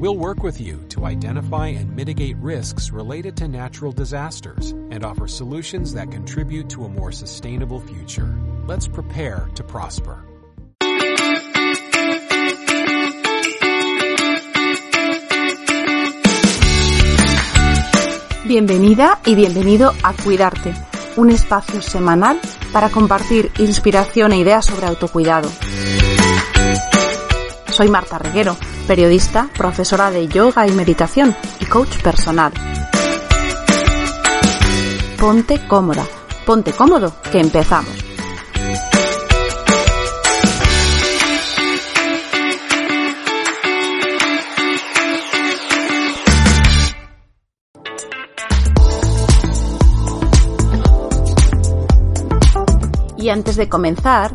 We'll work with you to identify and mitigate risks related to natural disasters and offer solutions that contribute to a more sustainable future. Let's prepare to prosper. Bienvenida y bienvenido a Cuidarte, un espacio semanal para compartir inspiración e ideas sobre autocuidado. Soy Marta Reguero, periodista, profesora de yoga y meditación y coach personal. Ponte cómoda, ponte cómodo, que empezamos. Y antes de comenzar,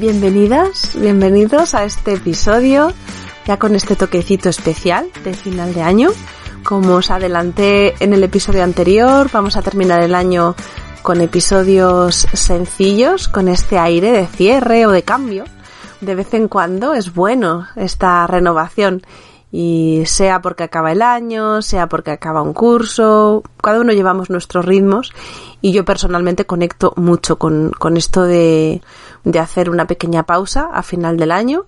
Bienvenidas, bienvenidos a este episodio, ya con este toquecito especial de final de año. Como os adelanté en el episodio anterior, vamos a terminar el año con episodios sencillos, con este aire de cierre o de cambio. De vez en cuando es bueno esta renovación y sea porque acaba el año, sea porque acaba un curso, cada uno llevamos nuestros ritmos y yo personalmente conecto mucho con, con esto de, de hacer una pequeña pausa a final del año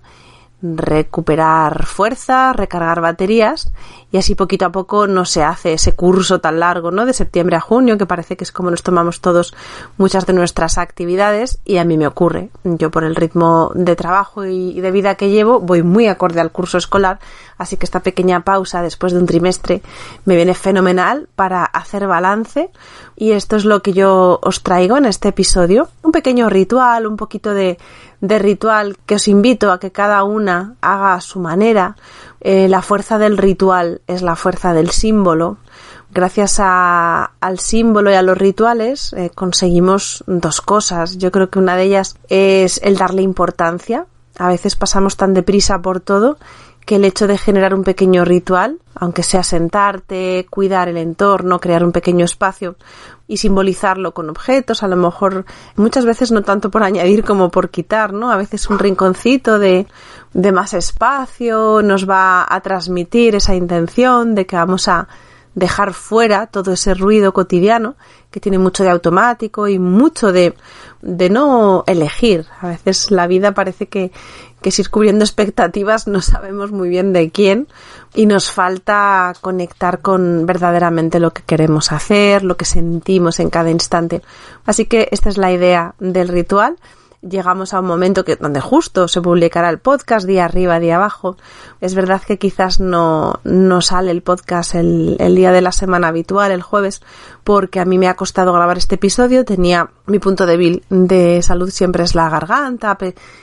recuperar fuerza, recargar baterías y así poquito a poco no se hace ese curso tan largo, ¿no? De septiembre a junio, que parece que es como nos tomamos todos muchas de nuestras actividades y a mí me ocurre. Yo por el ritmo de trabajo y de vida que llevo voy muy acorde al curso escolar, así que esta pequeña pausa después de un trimestre me viene fenomenal para hacer balance y esto es lo que yo os traigo en este episodio, un pequeño ritual, un poquito de de ritual que os invito a que cada una haga a su manera. Eh, la fuerza del ritual es la fuerza del símbolo. Gracias a, al símbolo y a los rituales eh, conseguimos dos cosas. Yo creo que una de ellas es el darle importancia. A veces pasamos tan deprisa por todo que el hecho de generar un pequeño ritual, aunque sea sentarte, cuidar el entorno, crear un pequeño espacio y simbolizarlo con objetos, a lo mejor muchas veces no tanto por añadir como por quitar, ¿no? A veces un rinconcito de, de más espacio nos va a transmitir esa intención de que vamos a dejar fuera todo ese ruido cotidiano que tiene mucho de automático y mucho de, de no elegir. A veces la vida parece que, que ir cubriendo expectativas, no sabemos muy bien de quién y nos falta conectar con verdaderamente lo que queremos hacer, lo que sentimos en cada instante. Así que esta es la idea del ritual llegamos a un momento que, donde justo se publicará el podcast día arriba, día abajo. Es verdad que quizás no, no sale el podcast el, el día de la semana habitual, el jueves, porque a mí me ha costado grabar este episodio. Tenía mi punto débil de salud siempre es la garganta.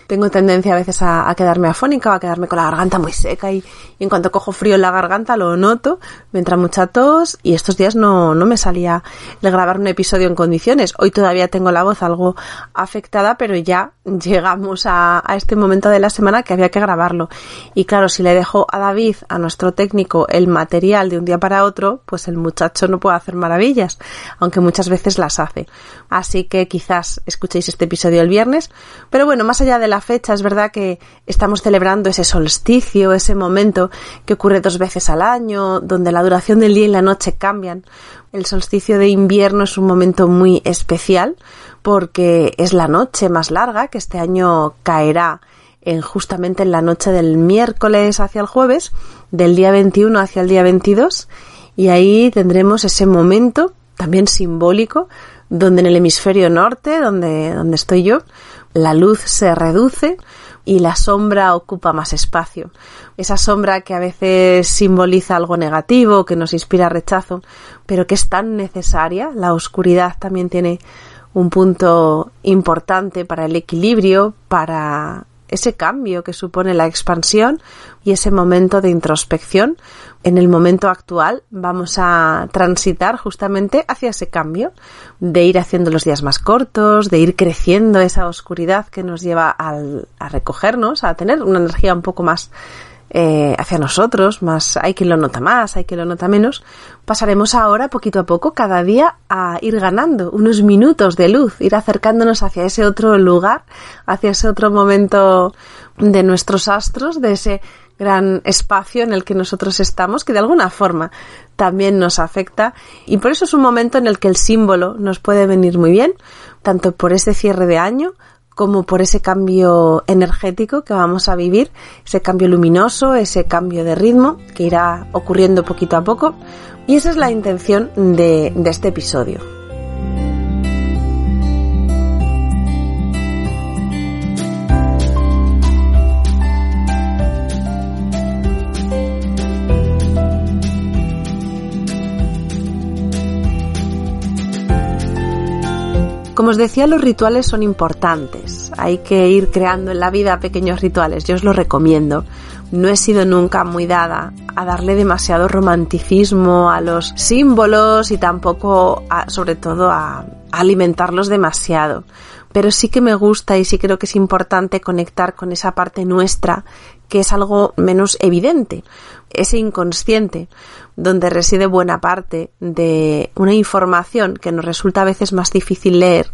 Tengo tendencia a veces a, quedarme afónica o a quedarme con la garganta muy seca y, en cuanto cojo frío en la garganta lo noto, me entra mucha tos y estos días no, no me salía de grabar un episodio en condiciones. Hoy todavía tengo la voz algo afectada, pero ya llegamos a, a este momento de la semana que había que grabarlo. Y claro, si le dejo a David, a nuestro técnico, el material de un día para otro, pues el muchacho no puede hacer maravillas, aunque muchas veces las hace. Así que quizás escuchéis este episodio el viernes. Pero bueno, más allá de la fecha, es verdad que estamos celebrando ese solsticio, ese momento que ocurre dos veces al año, donde la duración del día y la noche cambian. El solsticio de invierno es un momento muy especial porque es la noche más larga que este año caerá en justamente en la noche del miércoles hacia el jueves, del día 21 hacia el día 22 Y ahí tendremos ese momento también simbólico donde en el hemisferio norte, donde, donde estoy yo, la luz se reduce y la sombra ocupa más espacio. Esa sombra que a veces simboliza algo negativo, que nos inspira rechazo, pero que es tan necesaria. La oscuridad también tiene un punto importante para el equilibrio, para ese cambio que supone la expansión y ese momento de introspección. En el momento actual vamos a transitar justamente hacia ese cambio, de ir haciendo los días más cortos, de ir creciendo esa oscuridad que nos lleva a recogernos, a tener una energía un poco más eh, hacia nosotros, más hay quien lo nota más, hay quien lo nota menos, pasaremos ahora poquito a poco cada día a ir ganando unos minutos de luz, ir acercándonos hacia ese otro lugar, hacia ese otro momento de nuestros astros, de ese gran espacio en el que nosotros estamos, que de alguna forma también nos afecta. Y por eso es un momento en el que el símbolo nos puede venir muy bien, tanto por ese cierre de año como por ese cambio energético que vamos a vivir, ese cambio luminoso, ese cambio de ritmo que irá ocurriendo poquito a poco. Y esa es la intención de, de este episodio. Como os decía, los rituales son importantes. Hay que ir creando en la vida pequeños rituales. Yo os lo recomiendo. No he sido nunca muy dada a darle demasiado romanticismo a los símbolos y tampoco, sobre todo, a alimentarlos demasiado. Pero sí que me gusta y sí creo que es importante conectar con esa parte nuestra que es algo menos evidente, ese inconsciente, donde reside buena parte de una información que nos resulta a veces más difícil leer,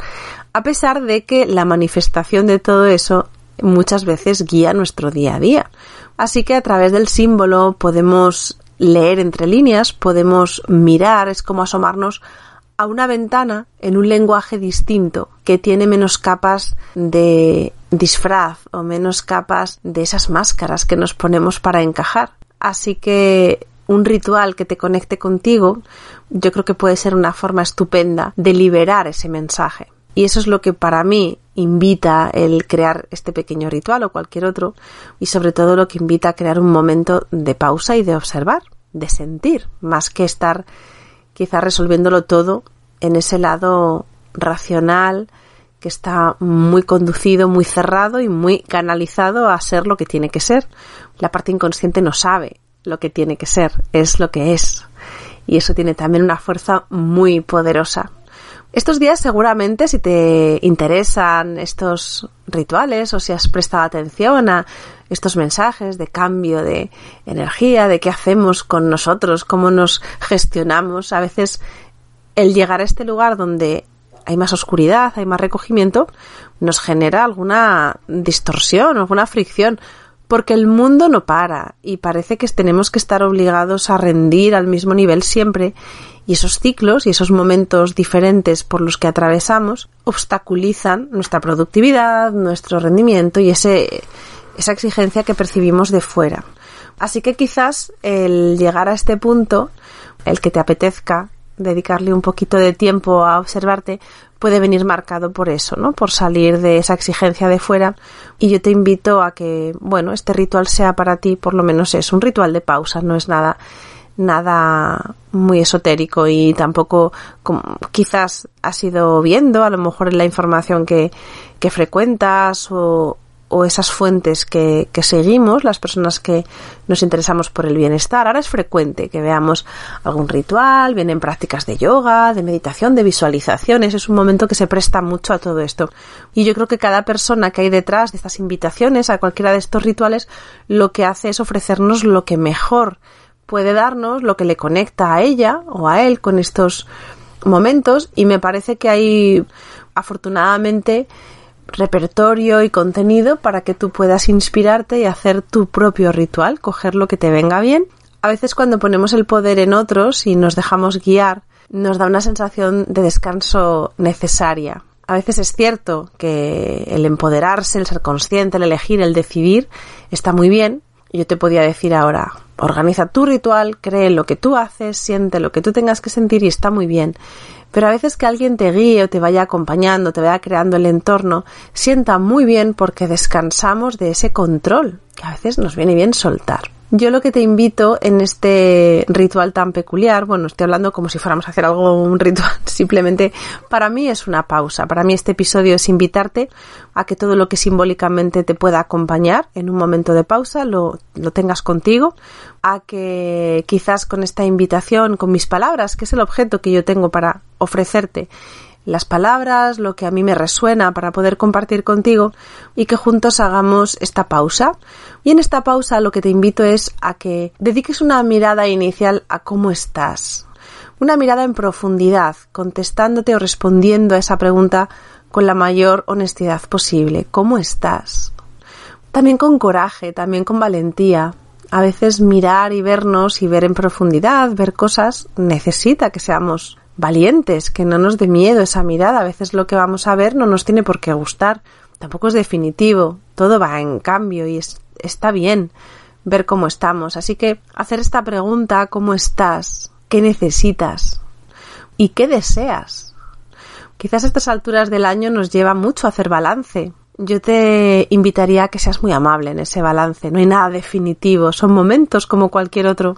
a pesar de que la manifestación de todo eso muchas veces guía nuestro día a día. Así que a través del símbolo podemos leer entre líneas, podemos mirar, es como asomarnos a una ventana en un lenguaje distinto que tiene menos capas de disfraz o menos capas de esas máscaras que nos ponemos para encajar. Así que un ritual que te conecte contigo, yo creo que puede ser una forma estupenda de liberar ese mensaje. Y eso es lo que para mí invita el crear este pequeño ritual o cualquier otro, y sobre todo lo que invita a crear un momento de pausa y de observar, de sentir, más que estar quizá resolviéndolo todo en ese lado racional, que está muy conducido, muy cerrado y muy canalizado a ser lo que tiene que ser. La parte inconsciente no sabe lo que tiene que ser, es lo que es. Y eso tiene también una fuerza muy poderosa. Estos días seguramente si te interesan estos rituales o si has prestado atención a estos mensajes de cambio de energía, de qué hacemos con nosotros, cómo nos gestionamos, a veces el llegar a este lugar donde hay más oscuridad, hay más recogimiento, nos genera alguna distorsión, alguna fricción, porque el mundo no para y parece que tenemos que estar obligados a rendir al mismo nivel siempre y esos ciclos y esos momentos diferentes por los que atravesamos obstaculizan nuestra productividad, nuestro rendimiento y ese, esa exigencia que percibimos de fuera. Así que quizás el llegar a este punto, el que te apetezca dedicarle un poquito de tiempo a observarte puede venir marcado por eso, ¿no? Por salir de esa exigencia de fuera. Y yo te invito a que, bueno, este ritual sea para ti, por lo menos es un ritual de pausa, no es nada nada muy esotérico y tampoco como, quizás has ido viendo a lo mejor en la información que, que frecuentas o, o esas fuentes que, que, seguimos, las personas que nos interesamos por el bienestar. Ahora es frecuente que veamos algún ritual, vienen prácticas de yoga, de meditación, de visualizaciones. Es un momento que se presta mucho a todo esto. Y yo creo que cada persona que hay detrás de estas invitaciones a cualquiera de estos rituales, lo que hace es ofrecernos lo que mejor puede darnos, lo que le conecta a ella o a él con estos momentos. Y me parece que hay, afortunadamente, repertorio y contenido para que tú puedas inspirarte y hacer tu propio ritual, coger lo que te venga bien. A veces cuando ponemos el poder en otros y nos dejamos guiar, nos da una sensación de descanso necesaria. A veces es cierto que el empoderarse, el ser consciente, el elegir, el decidir está muy bien yo te podía decir ahora, organiza tu ritual, cree lo que tú haces, siente lo que tú tengas que sentir y está muy bien. Pero a veces que alguien te guíe o te vaya acompañando, te vaya creando el entorno, sienta muy bien porque descansamos de ese control, que a veces nos viene bien soltar. Yo lo que te invito en este ritual tan peculiar, bueno, estoy hablando como si fuéramos a hacer algo, un ritual, simplemente para mí es una pausa. Para mí este episodio es invitarte a que todo lo que simbólicamente te pueda acompañar en un momento de pausa lo, lo tengas contigo, a que quizás con esta invitación, con mis palabras, que es el objeto que yo tengo para ofrecerte, las palabras, lo que a mí me resuena para poder compartir contigo y que juntos hagamos esta pausa. Y en esta pausa lo que te invito es a que dediques una mirada inicial a cómo estás. Una mirada en profundidad, contestándote o respondiendo a esa pregunta con la mayor honestidad posible. ¿Cómo estás? También con coraje, también con valentía. A veces mirar y vernos y ver en profundidad, ver cosas, necesita que seamos valientes, que no nos dé miedo esa mirada. A veces lo que vamos a ver no nos tiene por qué gustar. Tampoco es definitivo. Todo va en cambio y está bien ver cómo estamos. Así que hacer esta pregunta, ¿cómo estás? ¿Qué necesitas? ¿Y qué deseas? Quizás a estas alturas del año nos lleva mucho a hacer balance, yo te invitaría a que seas muy amable en ese balance. No hay nada definitivo, son momentos como cualquier otro.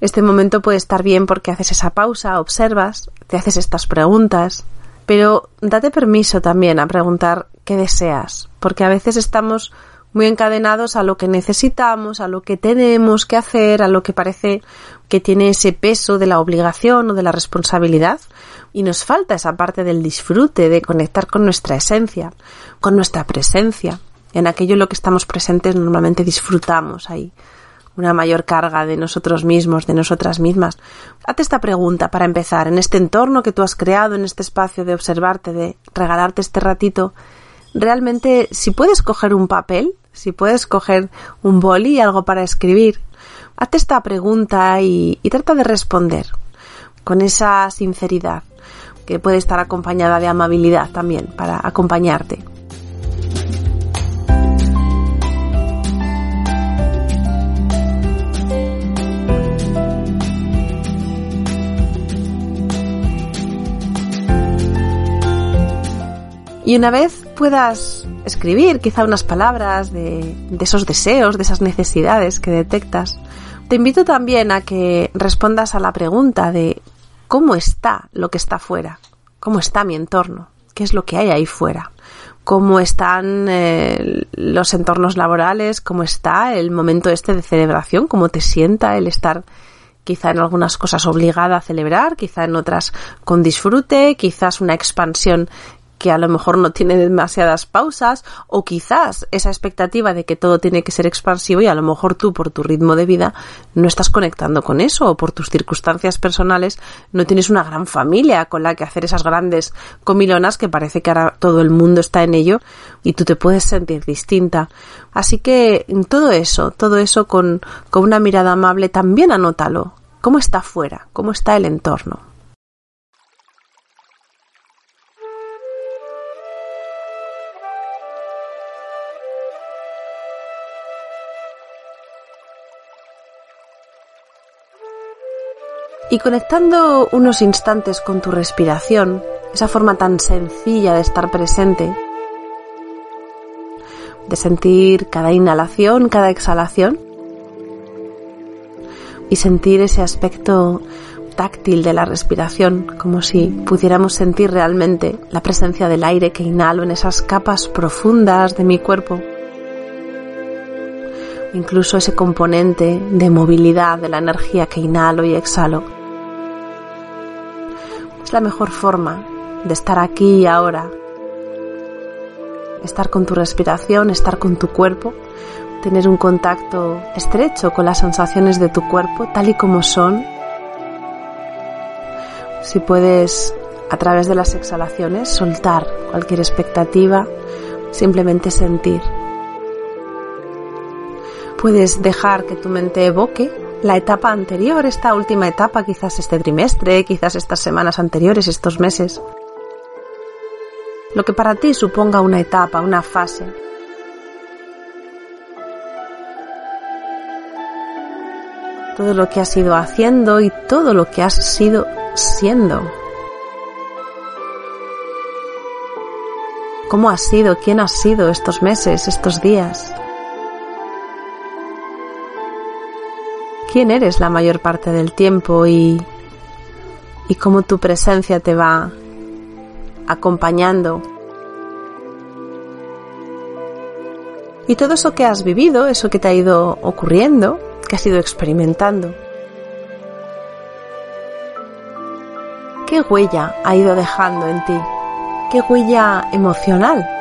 Este momento puede estar bien porque haces esa pausa, observas, te haces estas preguntas, pero date permiso también a preguntar qué deseas, porque a veces estamos muy encadenados a lo que necesitamos, a lo que tenemos que hacer, a lo que parece que tiene ese peso de la obligación o de la responsabilidad y nos falta esa parte del disfrute, de conectar con nuestra esencia, con nuestra presencia. En aquello en lo que estamos presentes normalmente disfrutamos ahí una mayor carga de nosotros mismos, de nosotras mismas. Hazte esta pregunta para empezar. En este entorno que tú has creado, en este espacio de observarte, de regalarte este ratito, realmente si puedes coger un papel, si puedes coger un boli y algo para escribir, hazte esta pregunta y, y trata de responder con esa sinceridad que puede estar acompañada de amabilidad también para acompañarte. Y una vez puedas escribir quizá unas palabras de, esos deseos, de esas necesidades que detectas, te invito también a que respondas a la pregunta de cómo está lo que está fuera, cómo está mi entorno, qué es lo que hay ahí fuera, cómo están eh, los entornos laborales, cómo está el momento este de celebración, cómo te sienta el estar quizá en algunas cosas obligada a celebrar, quizá en otras con disfrute, quizás una expansión que a lo mejor no tiene demasiadas pausas o quizás esa expectativa de que todo tiene que ser expansivo y a lo mejor tú por tu ritmo de vida no estás conectando con eso o por tus circunstancias personales no tienes una gran familia con la que hacer esas grandes comilonas que parece que ahora todo el mundo está en ello y tú te puedes sentir distinta. Así que todo eso, todo eso con, con una mirada amable también anótalo. ¿Cómo está afuera? ¿Cómo está el entorno? Y conectando unos instantes con tu respiración, esa forma tan sencilla de estar presente, de sentir cada inhalación, cada exhalación, y sentir ese aspecto táctil de la respiración, como si pudiéramos sentir realmente la presencia del aire que inhalo en esas capas profundas de mi cuerpo incluso ese componente de movilidad de la energía que inhalo y exhalo. Es la mejor forma de estar aquí y ahora. Estar con tu respiración, estar con tu cuerpo, tener un contacto estrecho con las sensaciones de tu cuerpo tal y como son. Si puedes, a través de las exhalaciones, soltar cualquier expectativa, simplemente sentir. Puedes dejar que tu mente evoque la etapa anterior, esta última etapa, quizás este trimestre, quizás estas semanas anteriores, estos meses. Lo que para ti suponga una etapa, una fase. todo lo que has ido haciendo y todo lo que has sido siendo. ¿Cómo has sido? ¿Quién has sido estos meses, estos días? ¿Quién eres la mayor parte del tiempo y, y cómo tu presencia te va acompañando? Y todo eso que has vivido, eso que te ha ido ocurriendo, que has ido experimentando. ¿Qué huella ha ido dejando en ti? ¿Qué huella emocional?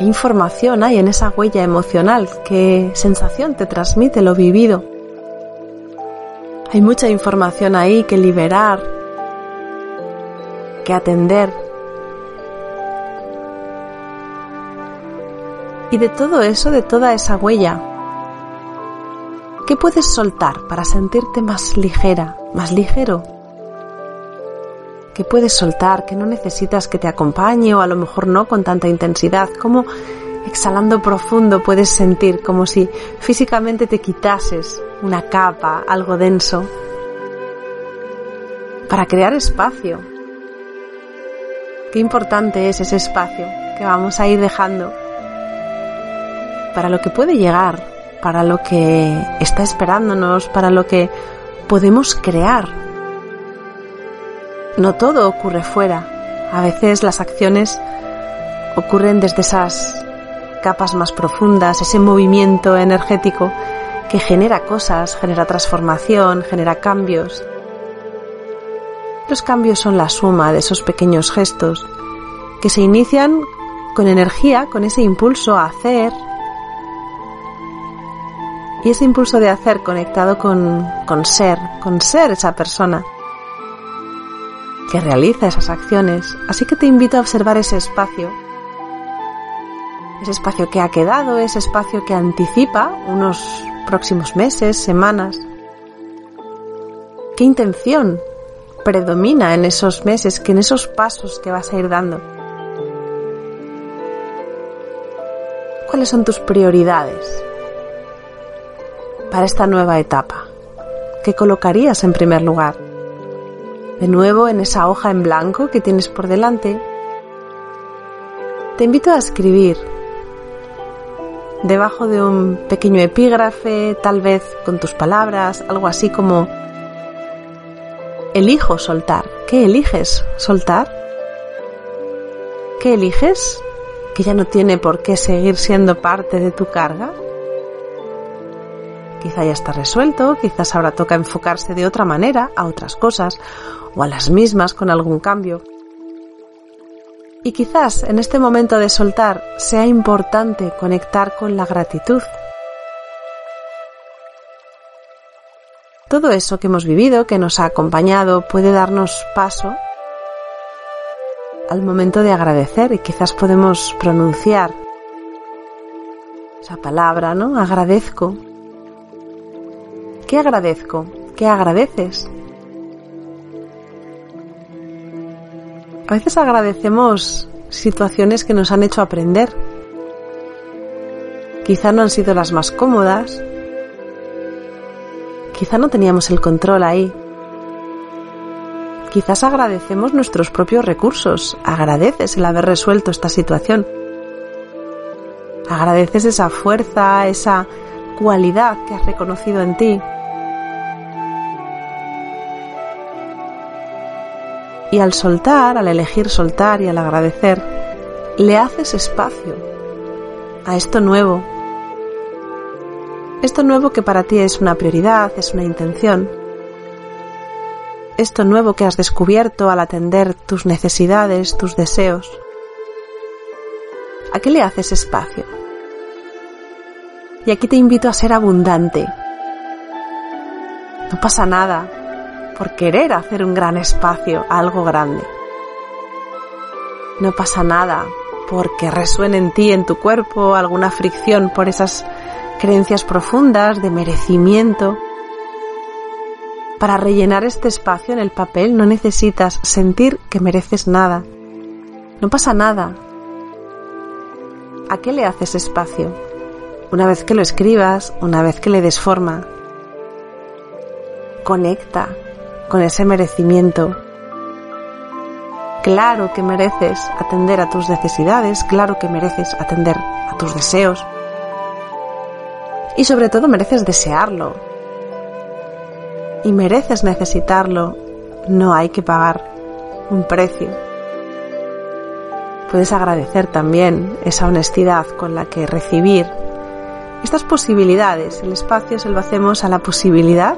¿Qué información hay en esa huella emocional? ¿Qué sensación te transmite lo vivido? Hay mucha información ahí que liberar, que atender. Y de todo eso, de toda esa huella, ¿qué puedes soltar para sentirte más ligera, más ligero? Que puedes soltar, que no necesitas que te acompañe o a lo mejor no con tanta intensidad, como exhalando profundo puedes sentir como si físicamente te quitases una capa, algo denso, para crear espacio. Qué importante es ese espacio que vamos a ir dejando para lo que puede llegar, para lo que está esperándonos, para lo que podemos crear no todo ocurre fuera. A veces las acciones ocurren desde esas capas más profundas, ese movimiento energético que genera cosas, genera transformación, genera cambios. Los cambios son la suma de esos pequeños gestos que se inician con energía, con ese impulso a hacer. Y ese impulso de hacer conectado con, con ser, con ser esa persona que realiza esas acciones, así que te invito a observar ese espacio, ese espacio que ha quedado, ese espacio que anticipa unos próximos meses, semanas. ¿Qué intención predomina en esos meses, que en esos pasos que vas a ir dando? ¿Cuáles son tus prioridades para esta nueva etapa? ¿Qué colocarías en primer lugar? De nuevo en esa hoja en blanco que tienes por delante, te invito a escribir debajo de un pequeño epígrafe, tal vez con tus palabras, algo así como elijo soltar. ¿Qué eliges soltar? ¿Qué eliges? Que ya no tiene por qué seguir siendo parte de tu carga. Quizá ya está resuelto, quizás ahora toca enfocarse de otra manera a otras cosas o a las mismas con algún cambio. Y quizás en este momento de soltar sea importante conectar con la gratitud. Todo eso que hemos vivido, que nos ha acompañado, puede darnos paso al momento de agradecer y quizás podemos pronunciar esa palabra, ¿no? Agradezco. ¿Qué agradezco? ¿Qué agradeces? A veces agradecemos situaciones que nos han hecho aprender. Quizá no han sido las más cómodas. Quizá no teníamos el control ahí. Quizás agradecemos nuestros propios recursos. Agradeces el haber resuelto esta situación. Agradeces esa fuerza, esa cualidad que has reconocido en ti. Y al soltar, al elegir soltar y al agradecer, le haces espacio a esto nuevo. Esto nuevo que para ti es una prioridad, es una intención. Esto nuevo que has descubierto al atender tus necesidades, tus deseos. ¿A qué le haces espacio? Y aquí te invito a ser abundante. No pasa nada por querer hacer un gran espacio algo grande. No pasa nada porque resuene en ti, en tu cuerpo, alguna fricción por esas creencias profundas de merecimiento. Para rellenar este espacio en el papel no necesitas sentir que mereces nada. No pasa nada. ¿A qué le haces espacio? Una vez que lo escribas, una vez que le des forma, conecta con ese merecimiento. Claro que mereces atender a tus necesidades, claro que mereces atender a tus deseos. Y sobre todo mereces desearlo. Y mereces necesitarlo. No hay que pagar un precio. Puedes agradecer también esa honestidad con la que recibir estas posibilidades. El espacio se lo hacemos a la posibilidad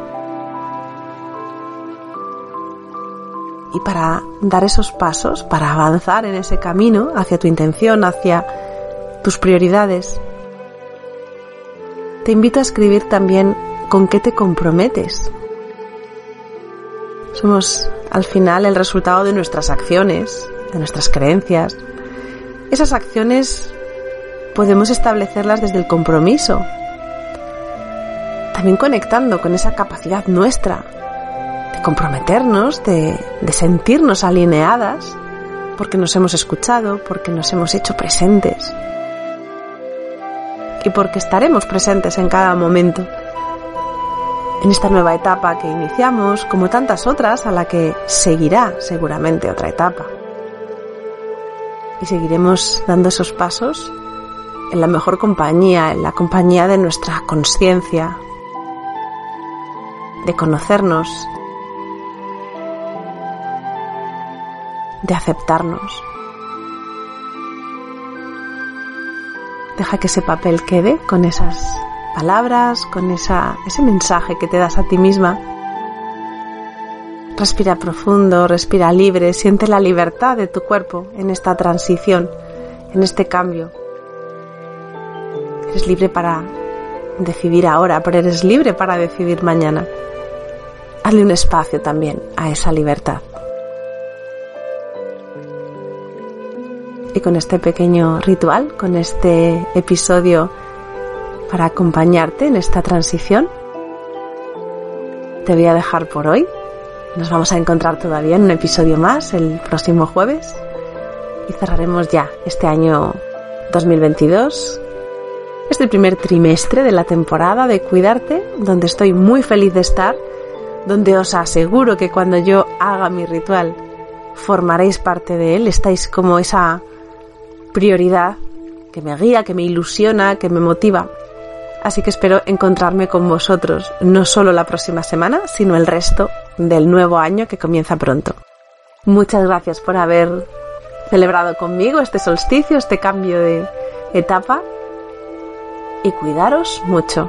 y para dar esos pasos, para avanzar en ese camino hacia tu intención, hacia tus prioridades, te invito a escribir también con qué te comprometes. Somos al final el resultado de nuestras acciones, de nuestras creencias. Esas acciones podemos establecerlas desde el compromiso, también conectando con esa capacidad nuestra comprometernos, de, sentirnos alineadas, porque nos hemos escuchado, porque nos hemos hecho presentes y porque estaremos presentes en cada momento. En esta nueva etapa que iniciamos, como tantas otras, a la que seguirá seguramente otra etapa. Y seguiremos dando esos pasos en la mejor compañía, en la compañía de nuestra conciencia, de conocernos, de aceptarnos. Deja que ese papel quede con esas palabras, con esa, ese mensaje que te das a ti misma. Respira profundo, respira libre, siente la libertad de tu cuerpo en esta transición, en este cambio. Eres libre para decidir ahora, pero eres libre para decidir mañana. Hazle un espacio también a esa libertad. Y con este pequeño ritual, con este episodio para acompañarte en esta transición, te voy a dejar por hoy. Nos vamos a encontrar todavía en un episodio más el próximo jueves y cerraremos ya este año 2022. Este primer trimestre de la temporada de Cuidarte, donde estoy muy feliz de estar, donde os aseguro que cuando yo haga mi ritual formaréis parte de él, estáis como esa prioridad que me guía, que me ilusiona, que me motiva. Así que espero encontrarme con vosotros no solo la próxima semana, sino el resto del nuevo año que comienza pronto. Muchas gracias por haber celebrado conmigo este solsticio, este cambio de etapa y cuidaros mucho.